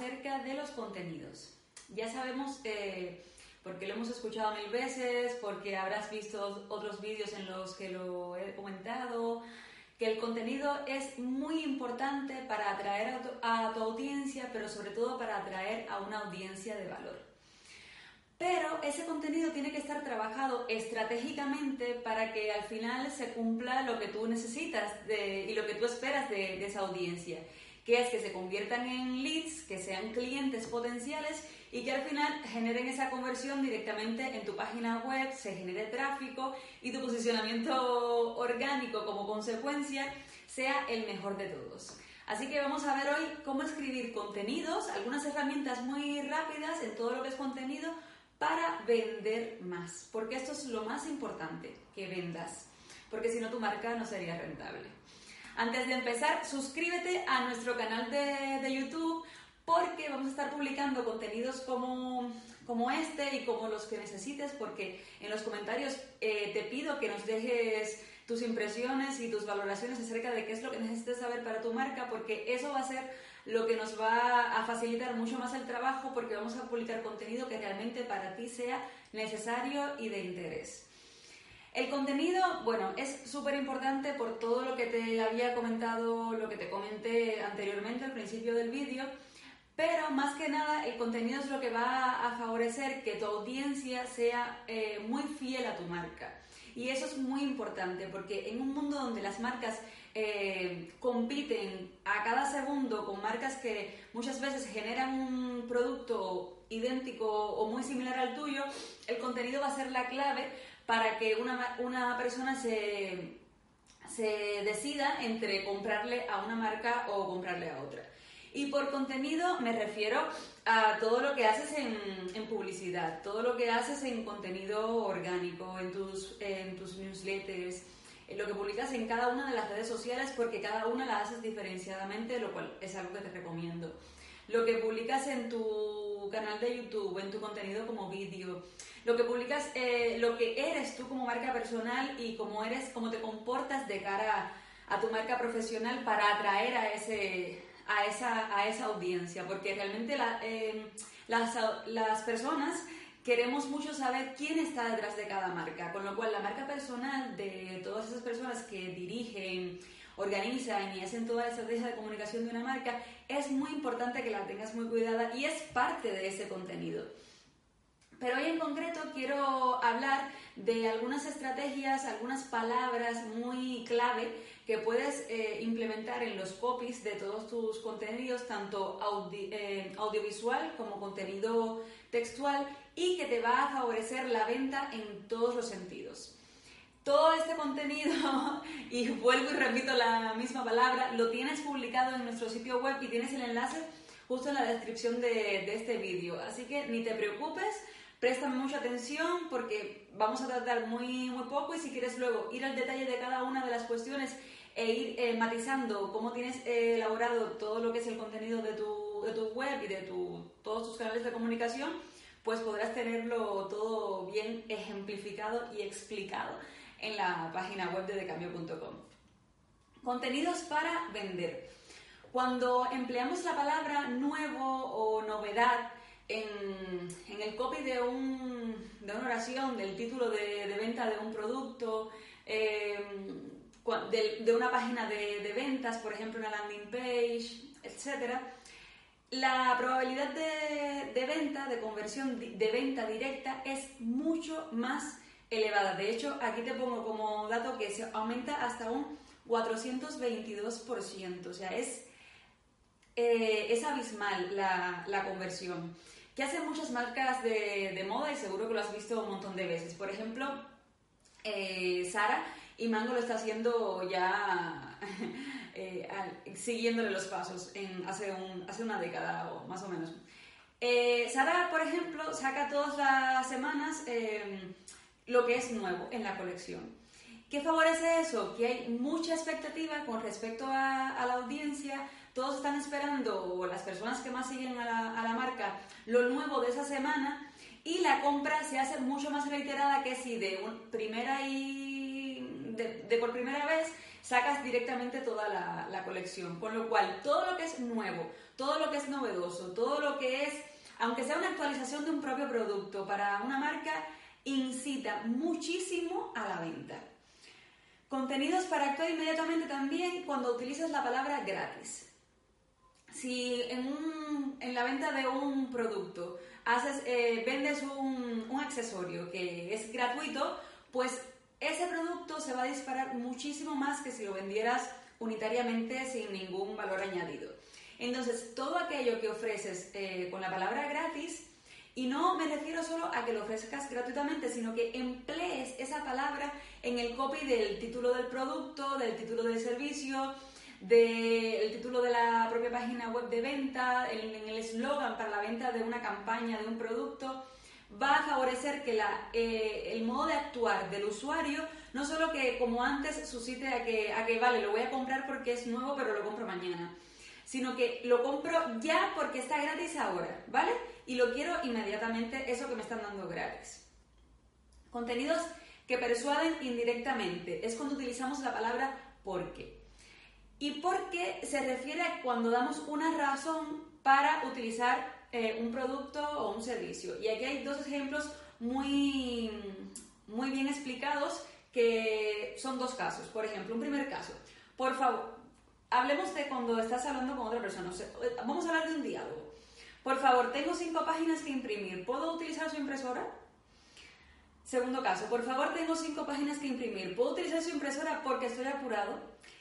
acerca de los contenidos. Ya sabemos, eh, porque lo hemos escuchado mil veces, porque habrás visto otros vídeos en los que lo he comentado, que el contenido es muy importante para atraer a tu, audiencia, pero sobre todo para atraer a una audiencia de valor. Pero ese contenido tiene que estar trabajado estratégicamente para que al final se cumpla lo que tú necesitas y lo que tú esperas de, esa audiencia, que es que se conviertan en leads, que sean clientes potenciales y que al final generen esa conversión directamente en tu página web, se genere tráfico y tu posicionamiento orgánico como consecuencia sea el mejor de todos. Así que vamos a ver hoy cómo escribir contenidos, algunas herramientas muy rápidas en todo lo que es contenido para vender más, porque esto es lo más importante, que vendas, porque si no tu marca no sería rentable. Antes de empezar, suscríbete a nuestro canal de, de YouTube porque vamos a estar publicando contenidos como, como, este y como los que necesites, porque en los comentarios eh, te pido que nos dejes tus impresiones y tus valoraciones acerca de qué es lo que necesitas saber para tu marca, porque eso va a ser lo que nos va a facilitar mucho más el trabajo porque vamos a publicar contenido que realmente para ti sea necesario y de interés. El contenido, bueno, es súper importante por todo lo que te había comentado, lo que te comenté anteriormente al principio del vídeo, pero más que nada el contenido es lo que va a favorecer que tu audiencia sea eh, muy fiel a tu marca. Y eso es muy importante porque en un mundo donde las marcas eh, compiten a cada segundo con marcas que muchas veces generan un producto idéntico o muy similar al tuyo, el contenido va a ser la clave para que una, una persona se, se decida entre comprarle a una marca o comprarle a otra. Y por contenido me refiero a todo lo que haces en, en, publicidad, todo lo que haces en contenido orgánico, en tus, en tus newsletters, lo que publicas en cada una de las redes sociales porque cada una la haces diferenciadamente, lo cual es algo que te recomiendo. Lo que publicas en tu canal de YouTube, en tu contenido como vídeo, lo que publicas, eh, lo que eres tú como marca personal y cómo eres, cómo te comportas de cara a, tu marca profesional para atraer a ese a esa, a esa audiencia, porque realmente la, eh, las, las personas queremos mucho saber quién está detrás de cada marca, con lo cual la marca personal de todas esas personas que dirigen, organizan y hacen toda la estrategia de comunicación de una marca, es muy importante que la tengas muy cuidada y es parte de ese contenido. Pero hoy en concreto quiero hablar de algunas estrategias, algunas palabras muy clave que puedes eh, implementar en los copies de todos tus contenidos, tanto eh, audiovisual como contenido textual, y que te va a favorecer la venta en todos los sentidos. Todo este contenido, y vuelvo y repito la misma palabra, lo tienes publicado en nuestro sitio web y tienes el enlace justo en la descripción de, de este vídeo. Así que ni te preocupes, Préstame mucha atención porque vamos a tratar muy, muy poco y si quieres luego ir al detalle de cada una de las cuestiones e ir eh, matizando cómo tienes eh, elaborado todo lo que es el contenido de tu, de tu web y de tu, todos tus canales de comunicación, pues podrás tenerlo todo bien ejemplificado y explicado en la página web de decambio.com. Contenidos para vender. Cuando empleamos la palabra nuevo o novedad, en, el copy de, un, de, una oración, del título de, venta de un producto, em, de, una página de, ventas, por ejemplo, una landing page, etc., la probabilidad de, venta, de conversión de venta directa es mucho más elevada. De hecho, aquí te pongo como dato que se aumenta hasta un 422%. O sea, es, eh, es abismal la, la conversión que hacen muchas marcas de, moda y seguro que lo has visto un montón de veces. Por ejemplo, eh, Sara y Mango lo está haciendo ya eh, siguiéndole los pasos en, hace, un, hace una década o más o menos. Eh, Sara, por ejemplo, saca todas las semanas lo que es nuevo en la colección. ¿Qué favorece eso? Que hay mucha expectativa con respecto a, la audiencia, todos están esperando, o las personas que más siguen a la, marca, lo nuevo de esa semana y la compra se hace mucho más reiterada que si de primera y de, por primera vez sacas directamente toda la colección. Con lo cual, todo lo que es nuevo, todo lo que es novedoso, todo lo que es, aunque sea una actualización de un propio producto para una marca, incita muchísimo a la venta. Contenidos para actuar inmediatamente también cuando utilizas la palabra gratis. Si en, en la venta de un producto haces, eh, vendes un, un accesorio que es gratuito, pues ese producto se va a disparar muchísimo más que si lo vendieras unitariamente sin ningún valor añadido. Entonces, todo aquello que ofreces eh, con la palabra gratis, y no me refiero solo a que lo ofrezcas gratuitamente, sino que emplees esa palabra en el copy del título del producto, del título del servicio, del título de la propia página web de venta, en, el eslogan para la venta de una campaña, de un producto, va a favorecer que eh, el modo de actuar del usuario no solo que como antes suscite a que, vale, lo voy a comprar porque es nuevo, pero lo compro mañana, sino que lo compro ya porque está gratis ahora, ¿vale? Y lo quiero inmediatamente, eso que me están dando gratis. Contenidos que persuaden indirectamente, es cuando utilizamos la palabra porque. Y porque se refiere a cuando damos una razón para utilizar eh, un producto o un servicio. Y aquí hay dos ejemplos muy, muy bien explicados que son dos casos. Por ejemplo, un primer caso. Por favor, hablemos de cuando estás hablando con otra persona. vamos a hablar de un diálogo. Por favor, tengo cinco páginas que imprimir. ¿Puedo utilizar su impresora? Segundo caso, por favor, tengo cinco páginas que imprimir. ¿Puedo utilizar su impresora porque estoy apurado?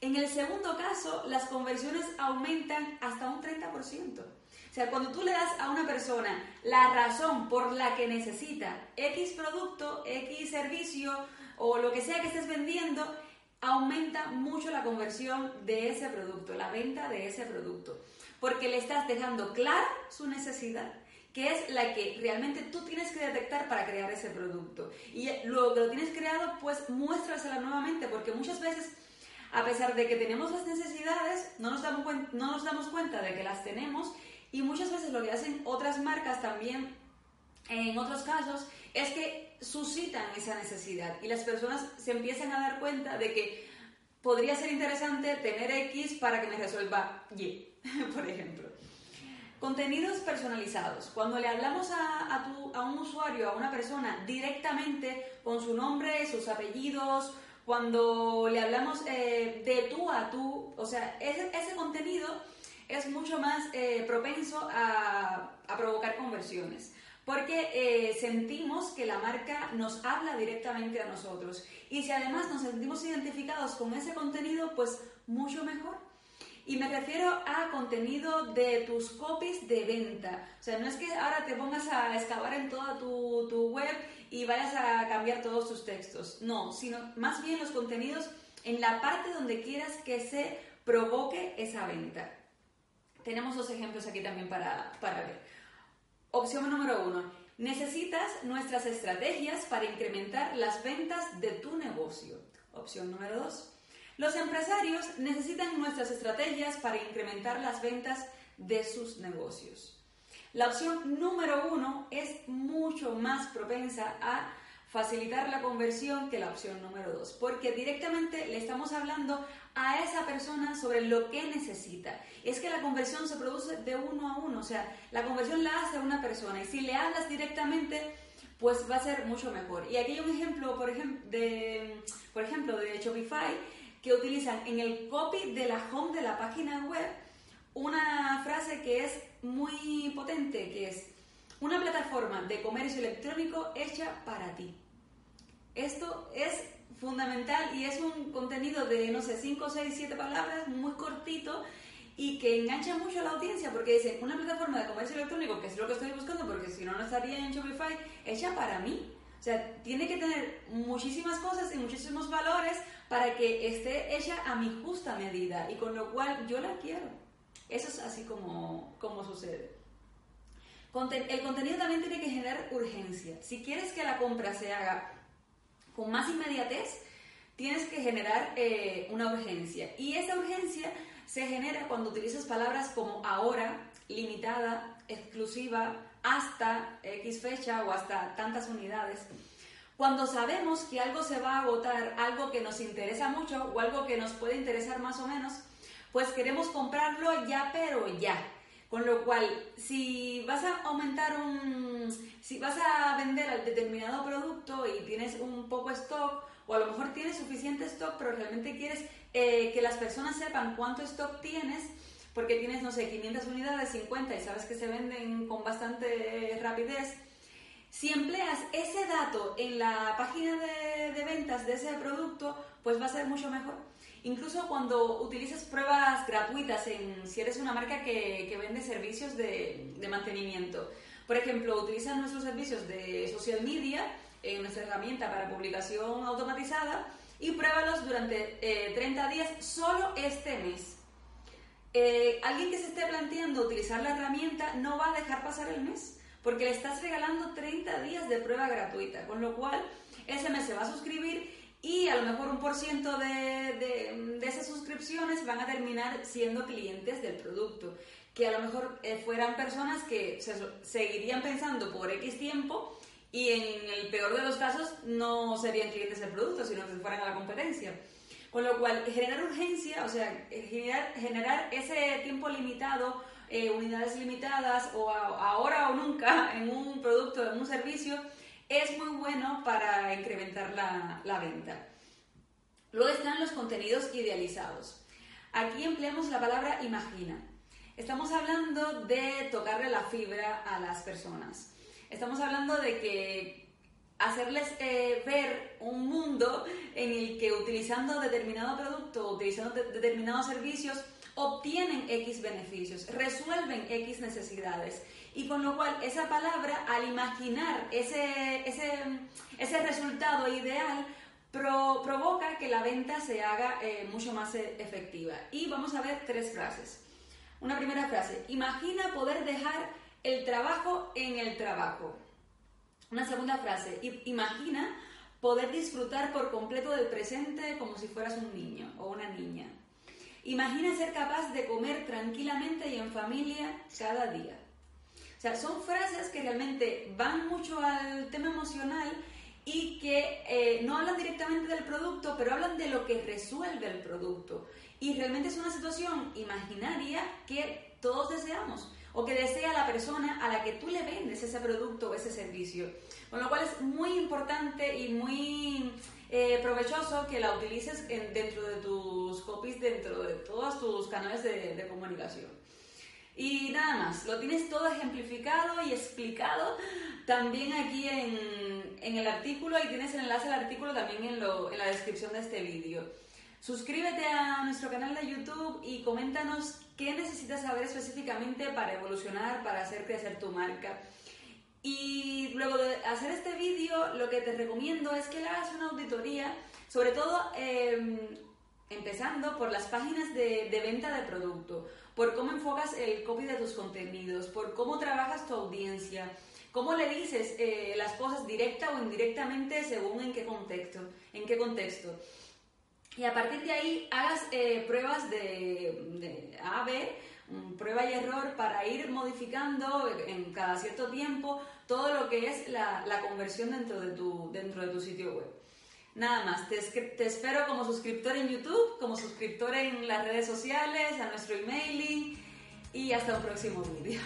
En el segundo caso, las conversiones aumentan hasta un 30%. O sea, cuando tú le das a una persona la razón por la que necesita X producto, X servicio o lo que sea que estés vendiendo, aumenta mucho la conversión de ese producto, la venta de ese producto. Porque le estás dejando clara su necesidad, que es la que realmente tú tienes que detectar para crear ese producto. Y luego que lo tienes creado, pues muéstrasela nuevamente, porque muchas veces a pesar de que tenemos las necesidades, no nos, damos no nos damos cuenta de que las tenemos y muchas veces lo que hacen otras marcas también, en otros casos, es que suscitan esa necesidad y las personas se empiezan a dar cuenta de que podría ser interesante tener X para que me resuelva Y, por ejemplo. Contenidos personalizados. Cuando le hablamos a, a, tu, a un usuario, a una persona, directamente con su nombre, sus apellidos, cuando le hablamos eh, de tú a tú, o sea, ese, ese contenido es mucho más eh, propenso a, a, provocar conversiones, porque eh, sentimos que la marca nos habla directamente a nosotros. Y si además nos sentimos identificados con ese contenido, pues mucho mejor. Y me refiero a contenido de tus copies de venta. O sea, no es que ahora te pongas a excavar en toda tu, tu web y vayas a cambiar todos tus textos. No, sino más bien los contenidos en la parte donde quieras que se provoque esa venta. Tenemos dos ejemplos aquí también para, para ver. Opción número uno. Necesitas nuestras estrategias para incrementar las ventas de tu negocio. Opción número dos. Los empresarios necesitan nuestras estrategias para incrementar las ventas de sus negocios. La opción número uno es mucho más propensa a facilitar la conversión que la opción número dos, porque directamente le estamos hablando a esa persona sobre lo que necesita. Es que la conversión se produce de uno a uno, o sea, la conversión la hace una persona y si le hablas directamente, pues va a ser mucho mejor. Y aquí hay un ejemplo, por ejemplo, de, por ejemplo, de Shopify, que utilizan en el copy de la home de la página web una frase que es muy potente, que es una plataforma de comercio electrónico hecha para ti. Esto es fundamental y es un contenido de, no sé, 5, 6, 7 palabras, muy cortito y que engancha mucho a la audiencia porque dice, una plataforma de comercio electrónico, que es lo que estoy buscando porque si no, no estaría en Shopify, hecha para mí. O sea, tiene que tener muchísimas cosas y muchísimos valores para que esté hecha a mi justa medida y con lo cual yo la quiero. Eso es así como, como sucede. el contenido también tiene que generar urgencia. Si quieres que la compra se haga con más inmediatez, tienes que generar eh, una urgencia. Y esa urgencia se genera cuando utilizas palabras como ahora, limitada, exclusiva, hasta X fecha o hasta tantas unidades. Cuando sabemos que algo se va a agotar, algo que nos interesa mucho o algo que nos puede interesar más o menos, pues queremos comprarlo ya, pero ya. Con lo cual, si vas a aumentar un. Si vas a vender al determinado producto y tienes un poco stock, o a lo mejor tienes suficiente stock, pero realmente quieres eh, que las personas sepan cuánto stock tienes, porque tienes, no sé, 500 unidades, 50 y sabes que se venden con bastante rapidez. Si empleas ese dato en la página de, de ventas de ese producto, pues va a ser mucho mejor. Incluso cuando utilizas pruebas gratuitas en si eres una marca que, que vende servicios de, de, mantenimiento. Por ejemplo, utiliza nuestros servicios de social media en nuestra herramienta para publicación automatizada y pruébalos durante eh, 30 días solo este mes. Eh, alguien que se esté planteando utilizar la herramienta no va a dejar pasar el mes porque le estás regalando 30 días de prueba gratuita, con lo cual ese mes se va a suscribir y a lo mejor un por ciento de, de, de, esas suscripciones van a terminar siendo clientes del producto, que a lo mejor eh, fueran personas que se, seguirían pensando por X tiempo y en el peor de los casos no serían clientes del producto, sino que fueran a la competencia. Con lo cual, generar urgencia, o sea, generar, generar ese tiempo limitado, eh, unidades limitadas o a, ahora o nunca en un producto, en un servicio, es muy bueno para incrementar la, la venta. Luego están los contenidos idealizados. Aquí empleamos la palabra imagina. Estamos hablando de tocarle la fibra a las personas. Estamos hablando de que hacerles eh, ver un mundo en el que utilizando determinado producto, utilizando de determinados servicios, obtienen X beneficios, resuelven X necesidades. Y con lo cual esa palabra, al imaginar ese, ese, ese resultado ideal, pro, provoca que la venta se haga eh, mucho más e, efectiva. Y vamos a ver tres frases. Una primera frase, imagina poder dejar el trabajo en el trabajo. Una segunda frase, imagina poder disfrutar por completo del presente como si fueras un niño o una niña. Imagina ser capaz de comer tranquilamente y en familia cada día. O sea, son frases que realmente van mucho al tema emocional y que eh, no hablan directamente del producto, pero hablan de lo que resuelve el producto. Y realmente es una situación imaginaria que todos deseamos o que desea la persona a la que tú le vendes ese producto o ese servicio. Con lo cual es muy importante y muy eh, provechoso que la utilices en, dentro de tus copies, dentro de todos tus canales de, de comunicación. Y nada más, lo tienes todo ejemplificado y explicado también aquí en, en, el artículo y tienes el enlace al artículo también en, lo, en la descripción de este vídeo. Suscríbete a nuestro canal de YouTube y coméntanos qué necesitas saber específicamente para evolucionar, para hacer crecer tu marca. Y luego de hacer este vídeo, lo que te recomiendo es que le hagas una auditoría, sobre todo eh, empezando por las páginas de, de, venta de producto, por cómo enfocas el copy de tus contenidos, por cómo trabajas tu audiencia, cómo le dices eh, las cosas directa o indirectamente según en qué contexto. En qué contexto. Y a partir de ahí hagas eh, pruebas de, de A, B, prueba y error para ir modificando en cada cierto tiempo todo lo que es la, la conversión dentro de, tu, dentro de tu sitio web. Nada más, te, te, espero como suscriptor en YouTube, como suscriptor en las redes sociales, a nuestro emailing y hasta un próximo vídeo.